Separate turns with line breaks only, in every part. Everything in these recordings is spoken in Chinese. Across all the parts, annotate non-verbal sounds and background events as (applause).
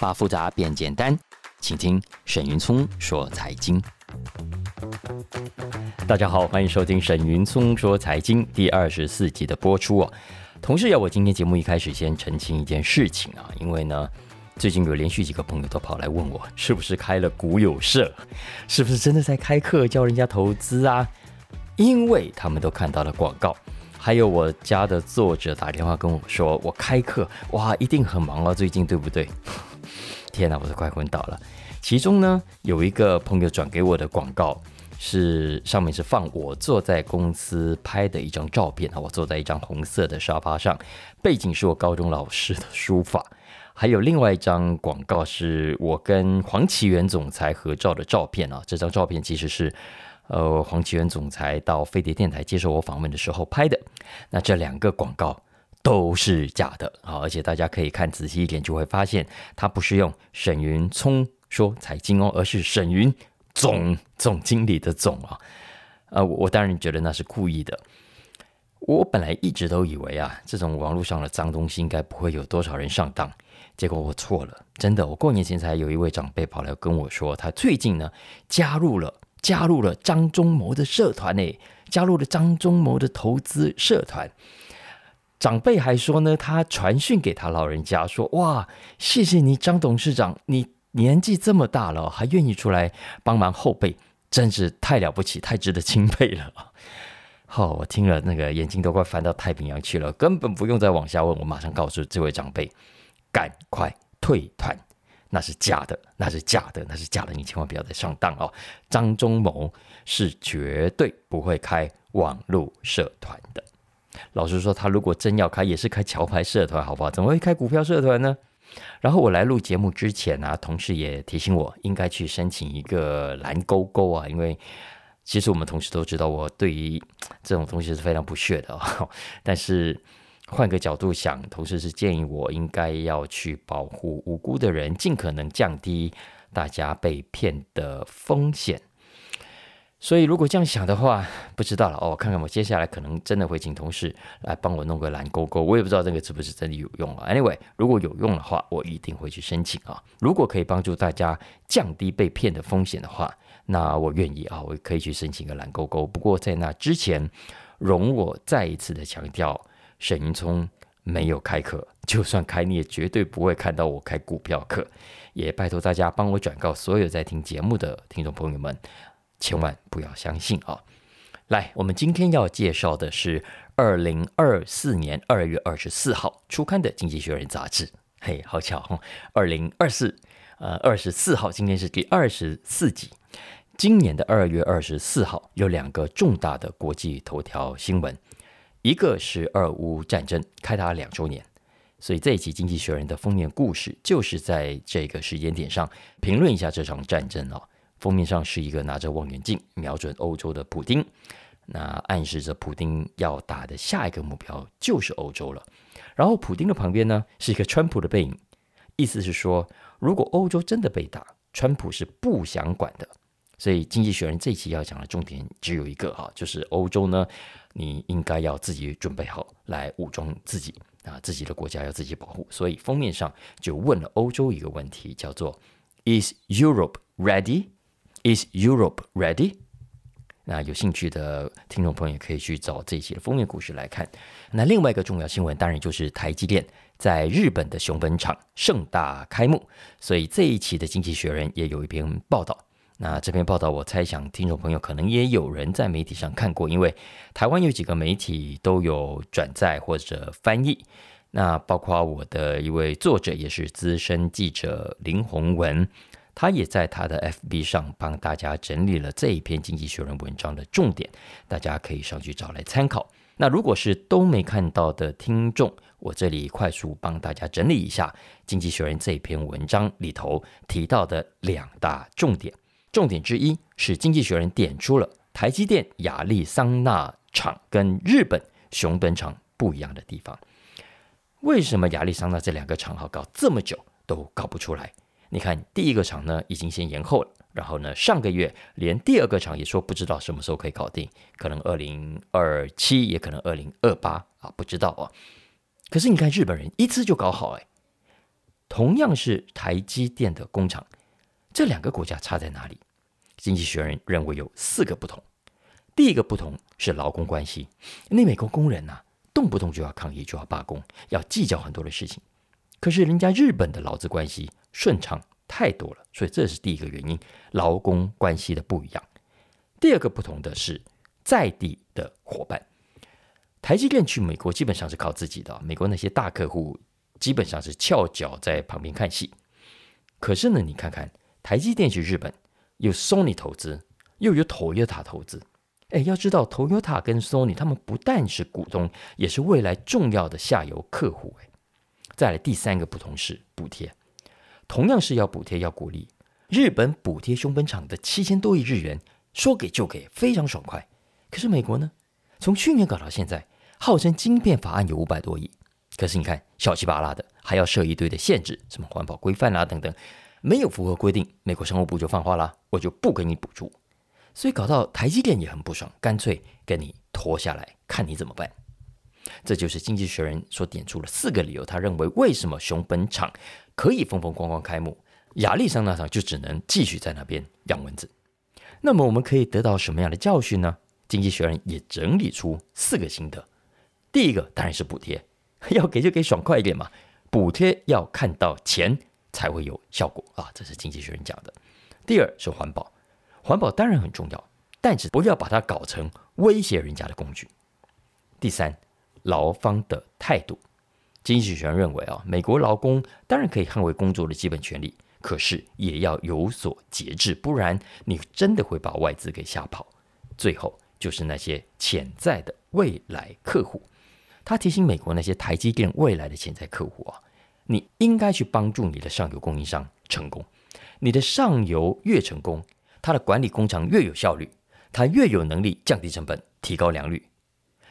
把复杂变简单，请听沈云聪说财经。大家好，欢迎收听沈云聪说财经第二十四集的播出哦。同时，要我今天节目一开始先澄清一件事情啊，因为呢，最近有连续几个朋友都跑来问我，是不是开了股友社，是不是真的在开课教人家投资啊？因为他们都看到了广告，还有我家的作者打电话跟我说，我开课哇，一定很忙啊，最近对不对？天哪，我都快昏倒了。其中呢，有一个朋友转给我的广告是上面是放我坐在公司拍的一张照片啊，我坐在一张红色的沙发上，背景是我高中老师的书法。还有另外一张广告是我跟黄奇源总裁合照的照片啊，这张照片其实是。呃，黄奇源总裁到飞碟电台接受我访问的时候拍的，那这两个广告都是假的啊！而且大家可以看仔细一点，就会发现他不是用沈云聪说财经哦，而是沈云总总经理的总啊。呃，我当然觉得那是故意的。我本来一直都以为啊，这种网络上的脏东西应该不会有多少人上当，结果我错了，真的。我过年前才有一位长辈跑来跟我说，他最近呢加入了。加入了张忠谋的社团呢，加入了张忠谋的投资社团。长辈还说呢，他传讯给他老人家说：“哇，谢谢你张董事长，你年纪这么大了，还愿意出来帮忙后辈，真是太了不起，太值得钦佩了。(laughs) ”好，我听了那个眼睛都快翻到太平洋去了，根本不用再往下问，我马上告诉这位长辈，赶快退团。那是假的，那是假的，那是假的，你千万不要再上当哦！张忠谋是绝对不会开网络社团的。老实说，他如果真要开，也是开桥牌社团，好不好？怎么会开股票社团呢？然后我来录节目之前啊，同事也提醒我，应该去申请一个蓝勾勾啊，因为其实我们同事都知道，我对于这种东西是非常不屑的哦，但是。换个角度想，同时是建议我应该要去保护无辜的人，尽可能降低大家被骗的风险。所以如果这样想的话，不知道了哦。看看我接下来可能真的会请同事来帮我弄个蓝勾勾，我也不知道这个是不是真的有用啊。Anyway，如果有用的话，我一定会去申请啊。如果可以帮助大家降低被骗的风险的话，那我愿意啊，我可以去申请个蓝勾勾。不过在那之前，容我再一次的强调。沈云聪没有开课，就算开，你也绝对不会看到我开股票课。也拜托大家帮我转告所有在听节目的听众朋友们，千万不要相信啊！来，我们今天要介绍的是二零二四年二月二十四号出刊的《经济学人》杂志。嘿，好巧哈！二零二四，呃，二十四号，今天是第二十四集。今年的二月二十四号有两个重大的国际头条新闻。一个是俄乌战争开打两周年，所以这一期《经济学人》的封面故事就是在这个时间点上评论一下这场战争哦。封面上是一个拿着望远镜瞄准欧洲的普丁，那暗示着普丁要打的下一个目标就是欧洲了。然后普丁的旁边呢是一个川普的背影，意思是说，如果欧洲真的被打，川普是不想管的。所以《经济学人》这一期要讲的重点只有一个哈，就是欧洲呢。你应该要自己准备好来武装自己啊，自己的国家要自己保护。所以封面上就问了欧洲一个问题，叫做 “Is Europe ready? Is Europe ready?” 那有兴趣的听众朋友可以去找这一期的封面故事来看。那另外一个重要新闻，当然就是台积电在日本的熊本厂盛大开幕。所以这一期的《经济学人》也有一篇报道。那这篇报道，我猜想听众朋友可能也有人在媒体上看过，因为台湾有几个媒体都有转载或者翻译。那包括我的一位作者，也是资深记者林宏文，他也在他的 FB 上帮大家整理了这一篇《经济学人》文章的重点，大家可以上去找来参考。那如果是都没看到的听众，我这里快速帮大家整理一下《经济学人》这篇文章里头提到的两大重点。重点之一是《经济学人》点出了台积电亚利桑那厂跟日本熊本厂不一样的地方。为什么亚利桑那这两个厂好搞这么久都搞不出来？你看第一个厂呢，已经先延后了。然后呢，上个月连第二个厂也说不知道什么时候可以搞定，可能二零二七，也可能二零二八啊，不知道啊。可是你看日本人一次就搞好哎，同样是台积电的工厂，这两个国家差在哪里？经济学人认为有四个不同。第一个不同是劳工关系，那美国工人呐、动不动就要抗议，就要罢工，要计较很多的事情。可是人家日本的劳资关系顺畅。太多了，所以这是第一个原因，劳工关系的不一样。第二个不同的是在地的伙伴，台积电去美国基本上是靠自己的，美国那些大客户基本上是翘脚在旁边看戏。可是呢，你看看台积电去日本，有 Sony 投资，又有 Toyota 投资。哎，要知道 Toyota 跟 Sony 他们不但是股东，也是未来重要的下游客户。哎，再来第三个不同是补贴。同样是要补贴，要鼓励。日本补贴熊本厂的七千多亿日元，说给就给，非常爽快。可是美国呢？从去年搞到现在，号称晶片法案有五百多亿，可是你看小气巴拉的，还要设一堆的限制，什么环保规范啦等等，没有符合规定，美国商务部就放话啦，我就不给你补助。所以搞到台积电也很不爽，干脆跟你拖下来，看你怎么办。这就是《经济学人》所点出了四个理由，他认为为什么熊本厂可以风风光光开幕，亚利桑那厂就只能继续在那边养蚊子。那么我们可以得到什么样的教训呢？《经济学人》也整理出四个心得。第一个当然是补贴，(laughs) 要给就给爽快一点嘛，补贴要看到钱才会有效果啊，这是《经济学人》讲的。第二是环保，环保当然很重要，但是不要把它搞成威胁人家的工具。第三。劳方的态度，经济学人认为啊，美国劳工当然可以捍卫工作的基本权利，可是也要有所节制，不然你真的会把外资给吓跑。最后就是那些潜在的未来客户，他提醒美国那些台积电未来的潜在客户啊，你应该去帮助你的上游供应商成功，你的上游越成功，他的管理工厂越有效率，他越有能力降低成本，提高良率，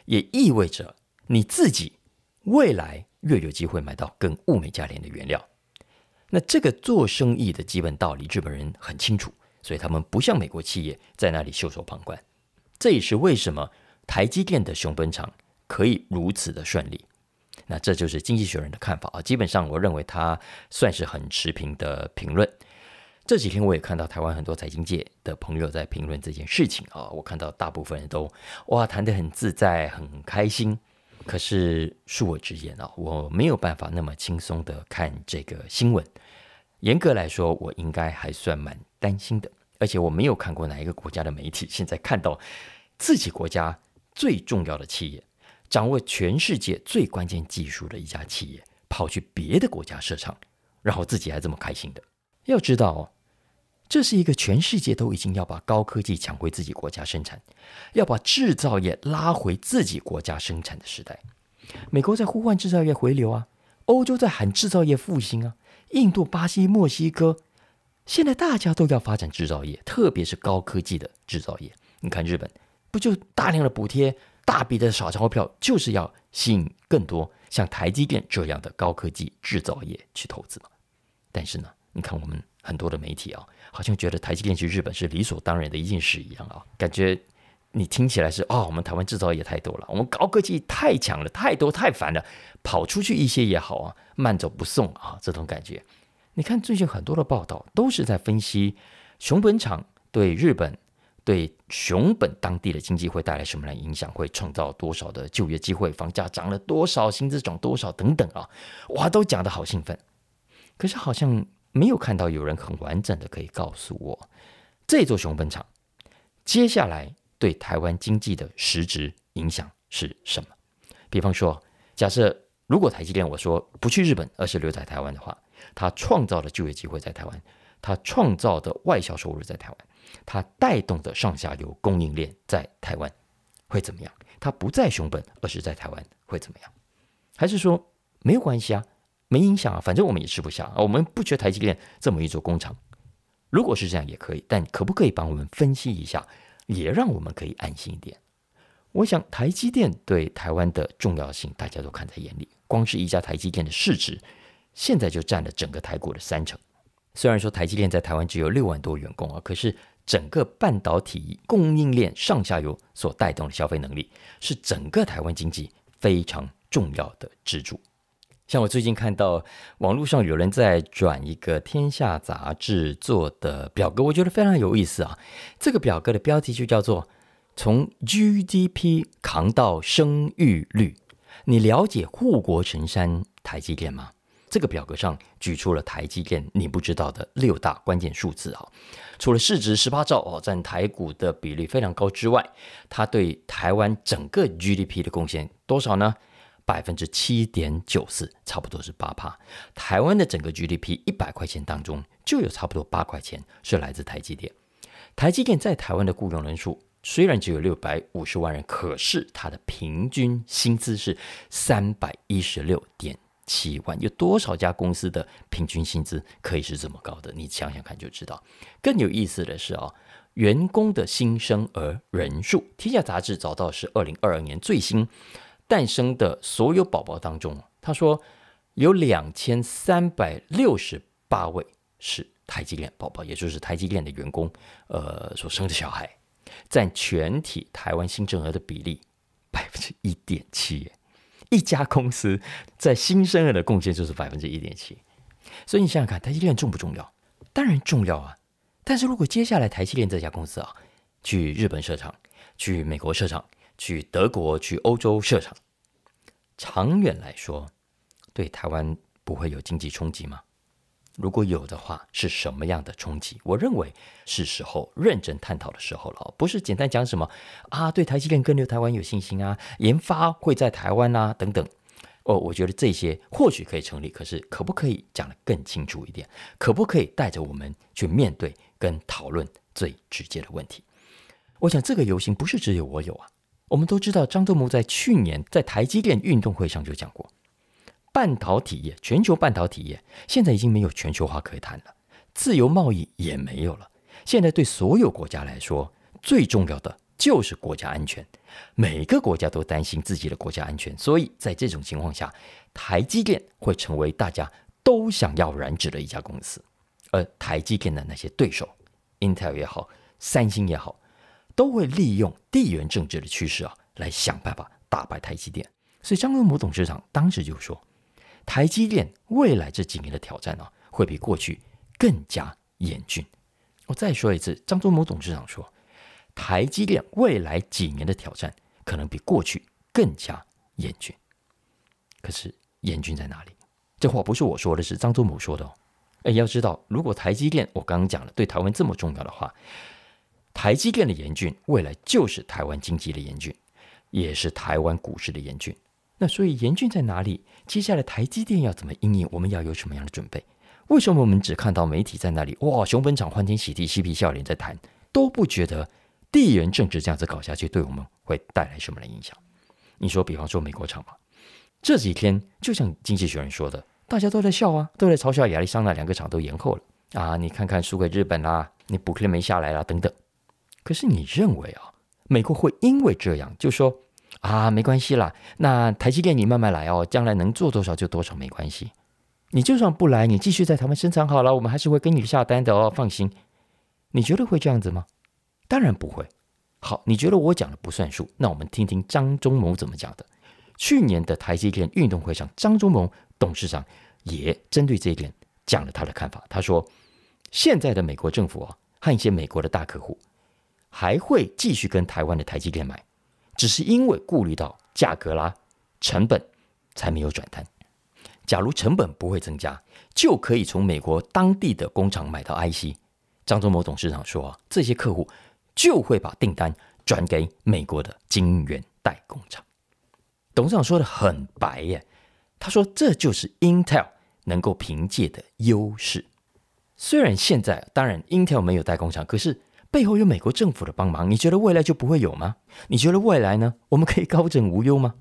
也意味着。你自己未来越有机会买到更物美价廉的原料，那这个做生意的基本道理，日本人很清楚，所以他们不像美国企业在那里袖手旁观。这也是为什么台积电的熊本厂可以如此的顺利。那这就是经济学人的看法啊，基本上我认为他算是很持平的评论。这几天我也看到台湾很多财经界的朋友在评论这件事情啊，我看到大部分人都哇谈得很自在，很开心。可是恕我直言啊，我没有办法那么轻松的看这个新闻。严格来说，我应该还算蛮担心的。而且我没有看过哪一个国家的媒体现在看到自己国家最重要的企业，掌握全世界最关键技术的一家企业，跑去别的国家设厂，然后自己还这么开心的。要知道。这是一个全世界都已经要把高科技抢回自己国家生产，要把制造业拉回自己国家生产的时代。美国在呼唤制造业回流啊，欧洲在喊制造业复兴啊，印度、巴西、墨西哥，现在大家都要发展制造业，特别是高科技的制造业。你看日本，不就大量的补贴、大笔的傻钞票，就是要吸引更多像台积电这样的高科技制造业去投资嘛？但是呢，你看我们很多的媒体啊。好像觉得台积电去日本是理所当然的一件事一样啊，感觉你听起来是哦，我们台湾制造业太多了，我们高科技太强了，太多太烦了，跑出去一些也好啊，慢走不送啊，这种感觉。你看最近很多的报道都是在分析熊本厂对日本、对熊本当地的经济会带来什么样的影响，会创造多少的就业机会，房价涨了多少，薪资涨多少等等啊，哇，都讲得好兴奋。可是好像。没有看到有人很完整的可以告诉我，这座熊本厂接下来对台湾经济的实质影响是什么？比方说，假设如果台积电我说不去日本，而是留在台湾的话，它创造的就业机会在台湾，它创造的外销收入在台湾，它带动的上下游供应链在台湾会怎么样？它不在熊本，而是在台湾会怎么样？还是说没有关系啊，没影响啊，反正我们也吃不下啊，我们不缺台积电这么一座工厂。如果是这样也可以，但可不可以帮我们分析一下，也让我们可以安心一点？我想台积电对台湾的重要性，大家都看在眼里。光是一家台积电的市值，现在就占了整个台股的三成。虽然说台积电在台湾只有六万多员工啊，可是整个半导体供应链上下游所带动的消费能力，是整个台湾经济非常重要的支柱。像我最近看到网络上有人在转一个《天下》杂志做的表格，我觉得非常有意思啊。这个表格的标题就叫做。从 GDP 扛到生育率，你了解护国神山台积电吗？这个表格上举出了台积电你不知道的六大关键数字啊。除了市值十八兆哦，占台股的比例非常高之外，它对台湾整个 GDP 的贡献多少呢？百分之七点九四，差不多是八趴。台湾的整个 GDP 一百块钱当中，就有差不多八块钱是来自台积电。台积电在台湾的雇佣人数。虽然只有六百五十万人，可是它的平均薪资是三百一十六点七万。有多少家公司的平均薪资可以是这么高的？你想想看就知道。更有意思的是啊，员工的新生儿人数，天下杂志找到是二零二二年最新诞生的所有宝宝当中，他说有两千三百六十八位是台积电宝宝，也就是台积电的员工，呃，所生的小孩。占全体台湾新生儿的比例百分之一点七，一家公司在新生儿的贡献就是百分之一点七，所以你想想看，台积电重不重要？当然重要啊！但是如果接下来台积电这家公司啊，去日本设厂、去美国设厂、去德国、去欧洲设厂，长远来说，对台湾不会有经济冲击吗？如果有的话，是什么样的冲击？我认为是时候认真探讨的时候了，不是简单讲什么啊，对台积电跟留台湾有信心啊，研发会在台湾啊等等。哦，我觉得这些或许可以成立，可是可不可以讲得更清楚一点？可不可以带着我们去面对跟讨论最直接的问题？我想这个游行不是只有我有啊，我们都知道张忠谋在去年在台积电运动会上就讲过。半导体业，全球半导体业现在已经没有全球化可谈了，自由贸易也没有了。现在对所有国家来说，最重要的就是国家安全。每个国家都担心自己的国家安全，所以在这种情况下，台积电会成为大家都想要染指的一家公司。而台积电的那些对手，Intel 也好，三星也好，都会利用地缘政治的趋势啊，来想办法打败台积电。所以张忠谋董事长当时就说。台积电未来这几年的挑战呢、啊，会比过去更加严峻。我再说一次，张忠谋董事长说，台积电未来几年的挑战可能比过去更加严峻。可是严峻在哪里？这话不是我说的，是张忠谋说的哦。哎，要知道，如果台积电我刚刚讲了对台湾这么重要的话，台积电的严峻，未来就是台湾经济的严峻，也是台湾股市的严峻。那所以严峻在哪里？接下来台积电要怎么应应？我们要有什么样的准备？为什么我们只看到媒体在那里哇，熊本场欢天喜地、嬉皮笑脸在谈，都不觉得地缘政治这样子搞下去对我们会带来什么的影响？你说，比方说美国厂嘛，这几天就像经济学人说的，大家都在笑啊，都在嘲笑亚利桑那两个厂都延后了啊！你看看输给日本啦，你补贴没下来啦，等等。可是你认为啊，美国会因为这样就说？啊，没关系啦。那台积电你慢慢来哦，将来能做多少就多少，没关系。你就算不来，你继续在台湾生产好了，我们还是会给你下单的哦，放心。你觉得会这样子吗？当然不会。好，你觉得我讲的不算数，那我们听听张忠谋怎么讲的。去年的台积电运动会上，张忠谋董事长也针对这一点讲了他的看法。他说，现在的美国政府啊，和一些美国的大客户还会继续跟台湾的台积电买。只是因为顾虑到价格啦、成本，才没有转单。假如成本不会增加，就可以从美国当地的工厂买到 IC。张忠谋董事长说，这些客户就会把订单转给美国的晶圆代工厂。董事长说的很白耶，他说这就是 Intel 能够凭借的优势。虽然现在当然 Intel 没有代工厂，可是。背后有美国政府的帮忙，你觉得未来就不会有吗？你觉得未来呢？我们可以高枕无忧吗？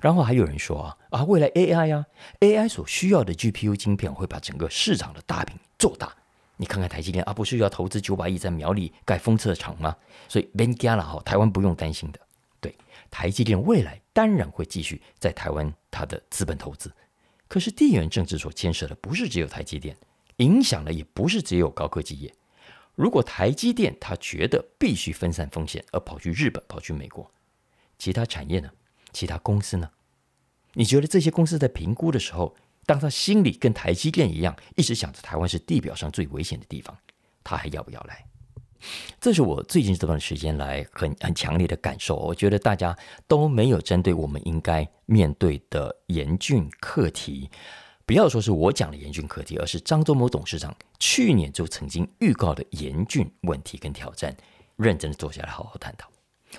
然后还有人说啊啊，未来 AI 啊，AI 所需要的 GPU 晶片会把整个市场的大饼做大。你看看台积电啊，不是要投资九百亿在苗栗盖封测厂吗？所以 Benga 了哈，台湾不用担心的。对，台积电未来当然会继续在台湾它的资本投资。可是地缘政治所牵涉的不是只有台积电，影响的也不是只有高科技业。如果台积电他觉得必须分散风险，而跑去日本、跑去美国，其他产业呢？其他公司呢？你觉得这些公司在评估的时候，当他心里跟台积电一样，一直想着台湾是地表上最危险的地方，他还要不要来？这是我最近这段时间来很很强烈的感受。我觉得大家都没有针对我们应该面对的严峻课题，不要说是我讲的严峻课题，而是张忠谋董事长去年就曾经预告的严峻问题跟挑战，认真的坐下来好好探讨。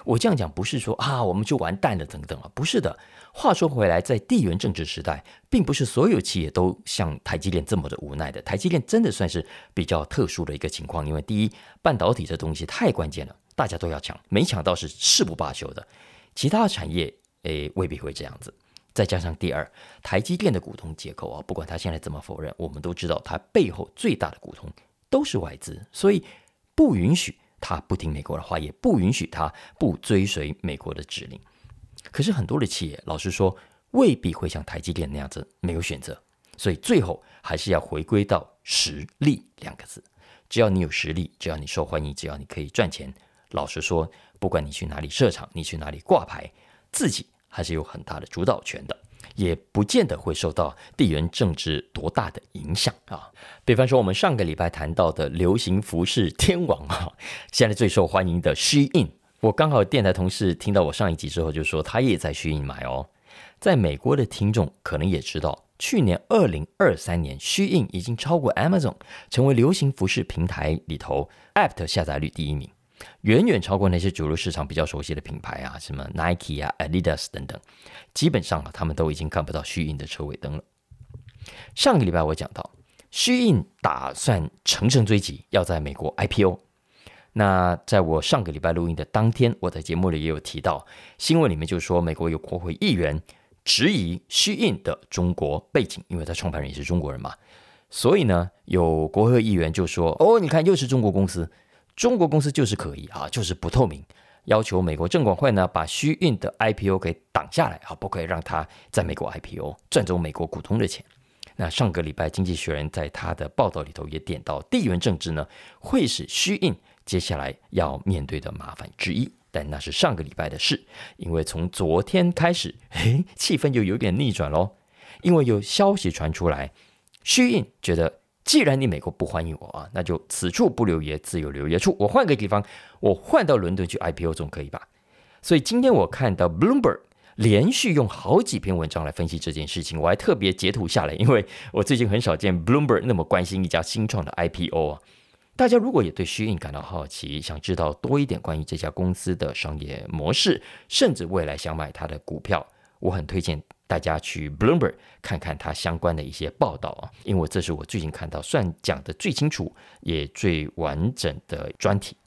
我这样讲不是说啊，我们就完蛋了等等啊，不是的。话说回来，在地缘政治时代，并不是所有企业都像台积电这么的无奈的。台积电真的算是比较特殊的一个情况，因为第一，半导体这东西太关键了，大家都要抢，没抢到是誓不罢休的。其他产业诶未必会这样子。再加上第二，台积电的股东结构啊，不管他现在怎么否认，我们都知道他背后最大的股东都是外资，所以不允许。他不听美国的话，也不允许他不追随美国的指令。可是很多的企业，老实说，未必会像台积电那样子没有选择，所以最后还是要回归到实力两个字。只要你有实力，只要你受欢迎，只要你可以赚钱，老实说，不管你去哪里设厂，你去哪里挂牌，自己还是有很大的主导权的。也不见得会受到地缘政治多大的影响啊。比方说，我们上个礼拜谈到的流行服饰天王啊，现在最受欢迎的 SHEIN，我刚好电台同事听到我上一集之后，就说他也在 SHEIN 买哦。在美国的听众可能也知道，去年二零二三年，SHEIN 已经超过 Amazon，成为流行服饰平台里头 App 下载率第一名。远远超过那些主流市场比较熟悉的品牌啊，什么 Nike 啊、Adidas 等等，基本上啊，他们都已经看不到虚印的车尾灯了。上个礼拜我讲到虚印打算乘胜追击，要在美国 IPO。那在我上个礼拜录音的当天，我在节目里也有提到，新闻里面就说美国有国会议员质疑虚印的中国背景，因为他创办人也是中国人嘛，所以呢，有国会议员就说：“哦，你看又是中国公司。”中国公司就是可以啊，就是不透明，要求美国证管会呢把 SHEIN 的 IPO 给挡下来啊，不可以让他在美国 IPO 赚走美国股东的钱。那上个礼拜《经济学人》在他的报道里头也点到，地缘政治呢会是 SHEIN 接下来要面对的麻烦之一，但那是上个礼拜的事，因为从昨天开始，哎，气氛就有点逆转喽，因为有消息传出来，SHEIN 觉得。既然你美国不欢迎我啊，那就此处不留爷，自有留爷处。我换个地方，我换到伦敦去 IPO 总可以吧？所以今天我看到 Bloomberg 连续用好几篇文章来分析这件事情，我还特别截图下来，因为我最近很少见 Bloomberg 那么关心一家新创的 IPO 啊。大家如果也对 SHEIN 感到好奇，想知道多一点关于这家公司的商业模式，甚至未来想买它的股票，我很推荐。大家去 Bloomberg 看看它相关的一些报道啊，因为这是我最近看到算讲的最清楚也最完整的专题。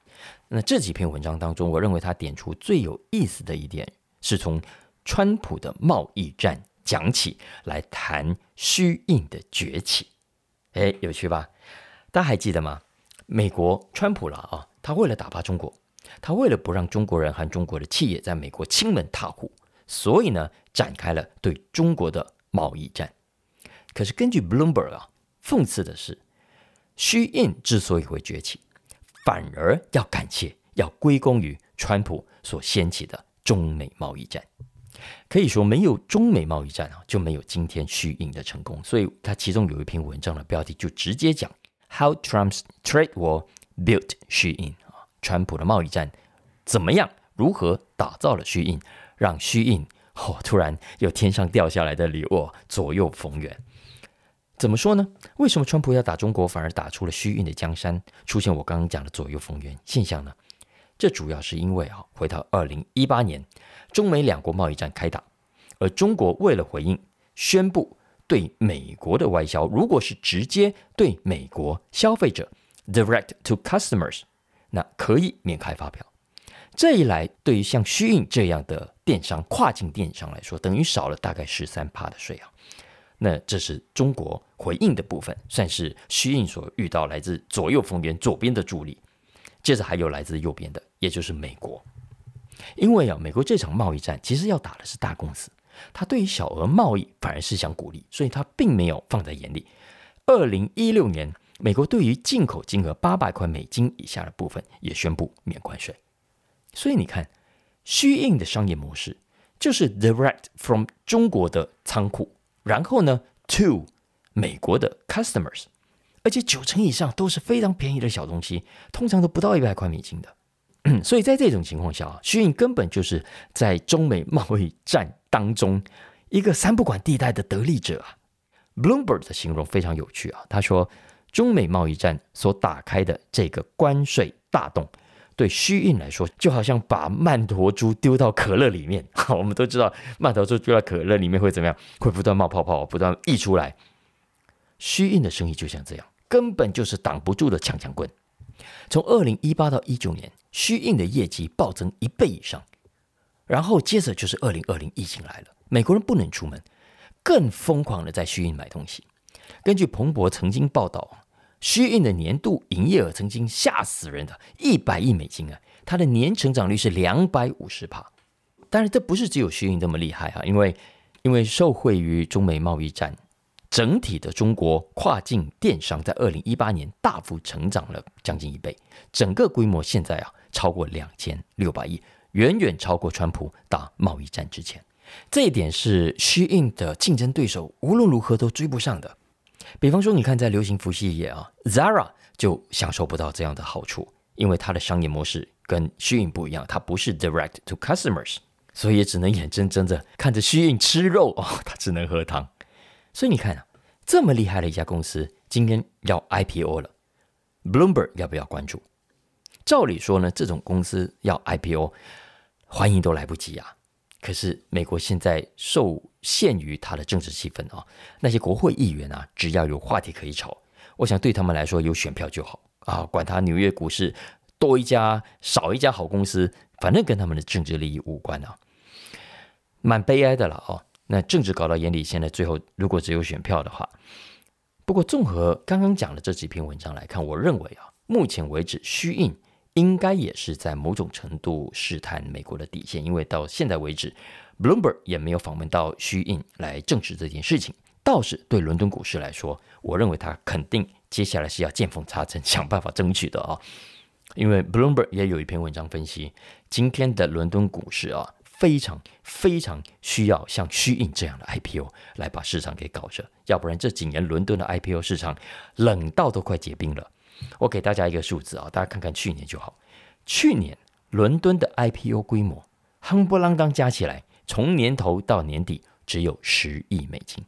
那这几篇文章当中，我认为他点出最有意思的一点，是从川普的贸易战讲起来谈 SHEIN 的崛起。哎，有趣吧？大家还记得吗？美国川普了啊，他为了打趴中国，他为了不让中国人和中国的企业在美国亲门踏户。所以呢，展开了对中国的贸易战。可是根据 Bloomberg 啊，讽刺的是，SHEIN 之所以会崛起，反而要感谢、要归功于川普所掀起的中美贸易战。可以说，没有中美贸易战啊，就没有今天 SHEIN 的成功。所以，他其中有一篇文章的标题就直接讲 “How Trump's Trade War Built SHEIN” 啊，川普的贸易战怎么样，如何打造了 SHEIN。让虚印 (laughs) 哦，突然有天上掉下来的礼物，左右逢源。怎么说呢？为什么川普要打中国，反而打出了虚印的江山，出现我刚刚讲的左右逢源现象呢？这主要是因为啊，回到二零一八年，中美两国贸易战开打，而中国为了回应，宣布对美国的外销，如果是直接对美国消费者 （direct to customers），那可以免开发票。这一来，对于像虚印这样的电商、跨境电商来说，等于少了大概十三趴的税啊。那这是中国回应的部分，算是虚印所遇到来自左右逢源、左边的助力。接着还有来自右边的，也就是美国。因为啊，美国这场贸易战其实要打的是大公司，他对于小额贸易反而是想鼓励，所以他并没有放在眼里。二零一六年，美国对于进口金额八百块美金以下的部分也宣布免关税。所以你看，虚印的商业模式就是 direct from 中国的仓库，然后呢 to 美国的 customers，而且九成以上都是非常便宜的小东西，通常都不到一百块美金的。(clears throat) 所以在这种情况下啊，虚印根本就是在中美贸易战当中一个三不管地带的得利者啊。Bloomberg 的形容非常有趣啊，他说，中美贸易战所打开的这个关税大洞，对虚印来说就好像把曼陀珠丢到可乐里面。(laughs) 我们都知道，曼陀珠丢到可乐里面会怎么样？会不断冒泡泡，不断溢出来。虚印的生意就像这样，根本就是挡不住的强强棍。从二零一八到一九年，虚印的业绩暴增一倍以上，然后接着就是二零二零疫情来了，美国人不能出门，更疯狂的在虚印买东西。根据彭博曾经报道，虚印的年度营业额曾经吓死人的一百亿美金啊，它的年成长率是两百五十趴。当然，这不是只有虚印这么厉害啊，因为因为受惠于中美贸易战。整体的中国跨境电商在二零一八年大幅成长了将近一倍，整个规模现在啊超过两千六百亿，远远超过川普打贸易战之前。这一点是虚印的竞争对手无论如何都追不上的。比方说，你看在流行服饰业啊，Zara 就享受不到这样的好处，因为它的商业模式跟虚印不一样，它不是 direct to customers，所以也只能眼睁睁的看着虚印吃肉哦，它只能喝汤。所以你看啊，这么厉害的一家公司，今天要 IPO 了，Bloomberg 要不要关注？照理说呢，这种公司要 IPO，欢迎都来不及啊。可是美国现在受限于它的政治气氛啊，那些国会议员啊，只要有话题可以炒，我想对他们来说有选票就好啊，管他纽约股市多一家少一家好公司，反正跟他们的政治利益无关啊，蛮悲哀的了啊。那政治搞到眼里，现在最后如果只有选票的话，不过综合刚刚讲的这几篇文章来看，我认为啊，目前为止虚印应该也是在某种程度试探美国的底线，因为到现在为止，Bloomberg 也没有访问到虚印来证实这件事情。倒是对伦敦股市来说，我认为他肯定接下来是要见缝插针，想办法争取的啊，因为 Bloomberg 也有一篇文章分析今天的伦敦股市啊。非常非常需要像虚印这样的 IPO 来把市场给搞着，要不然这几年伦敦的 IPO 市场冷到都快结冰了。我给大家一个数字啊，大家看看去年就好。去年伦敦的 IPO 规模，夯不啷当加起来，从年头到年底只有十亿美金，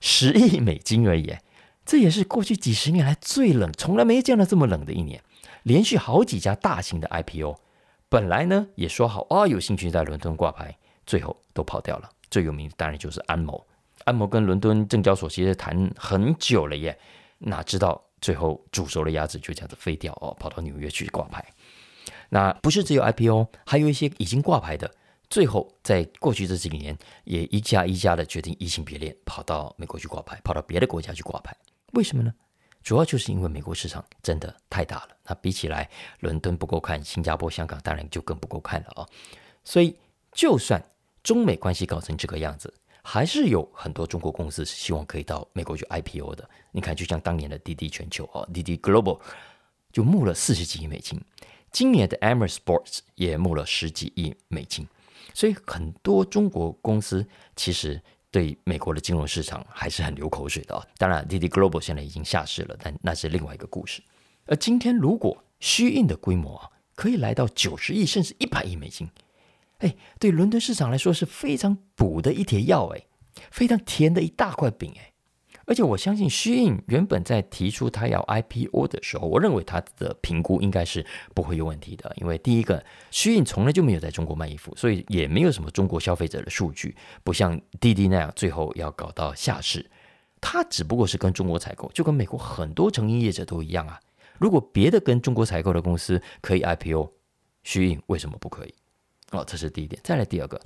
十亿美金而已。这也是过去几十年来最冷，从来没见到这么冷的一年，连续好几家大型的 IPO。本来呢也说好啊、有兴趣在伦敦挂牌，最后都跑掉了。最有名的当然就是安谋，安谋跟伦敦证交所其实谈很久了耶，哪知道最后煮熟的鸭子就这样子飞掉哦，跑到纽约去挂牌。那不是只有 IPO，还有一些已经挂牌的，最后在过去这几年也一家一家的决定移情别恋，跑到美国去挂牌，跑到别的国家去挂牌。为什么呢？主要就是因为美国市场真的太大了，那比起来，伦敦不够看，新加坡、香港当然就更不够看了啊、哦。所以，就算中美关系搞成这个样子，还是有很多中国公司是希望可以到美国去 IPO 的。你看，就像当年的滴滴全球啊，滴滴 Global 就募了四十几亿美金，今年的 Amer Sports 也募了十几亿美金，所以很多中国公司其实。对美国的金融市场还是很流口水的啊！当然，滴滴 Global 现在已经下市了，但那是另外一个故事。而今天，如果虚印的规模啊可以来到九十亿甚至一百亿美金，哎，对伦敦市场来说是非常补的一帖药，哎，非常甜的一大块饼，哎。而且我相信虚印原本在提出他要 IPO 的时候，我认为他的评估应该是不会有问题的。因为第一个，虚印从来就没有在中国卖衣服，所以也没有什么中国消费者的数据，不像滴滴那样最后要搞到下市。他只不过是跟中国采购，就跟美国很多成衣业者都一样啊。如果别的跟中国采购的公司可以 IPO，虚印为什么不可以？哦，这是第一点。再来第二个，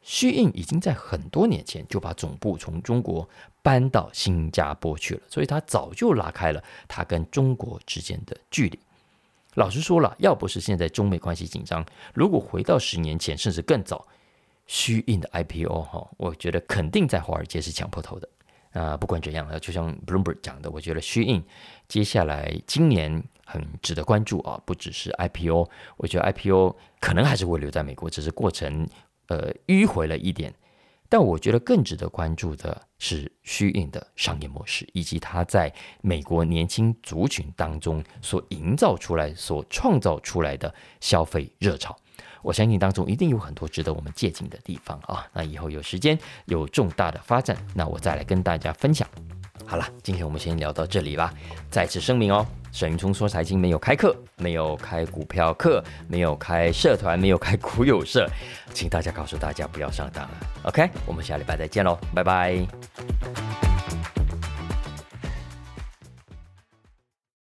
虚印已经在很多年前就把总部从中国搬到新加坡去了，所以他早就拉开了他跟中国之间的距离。老实说了，要不是现在中美关系紧张，如果回到十年前甚至更早，虚印的 IPO 哈，我觉得肯定在华尔街是抢破头的。啊，不管怎样，就像 Bloomberg 讲的，我觉得虚印接下来今年很值得关注啊，不只是 IPO，我觉得 IPO 可能还是会留在美国，只是过程呃迂回了一点。但我觉得更值得关注的是虚影的商业模式，以及它在美国年轻族群当中所营造出来、所创造出来的消费热潮。我相信当中一定有很多值得我们借鉴的地方啊！那以后有时间有重大的发展，那我再来跟大家分享。好了，今天我们先聊到这里吧。再次声明哦，沈云聪说财经没有开课，没有开股票课，没有开社团，没有开股友社，请大家告诉大家不要上当了。OK，我们下礼拜再见喽，拜拜。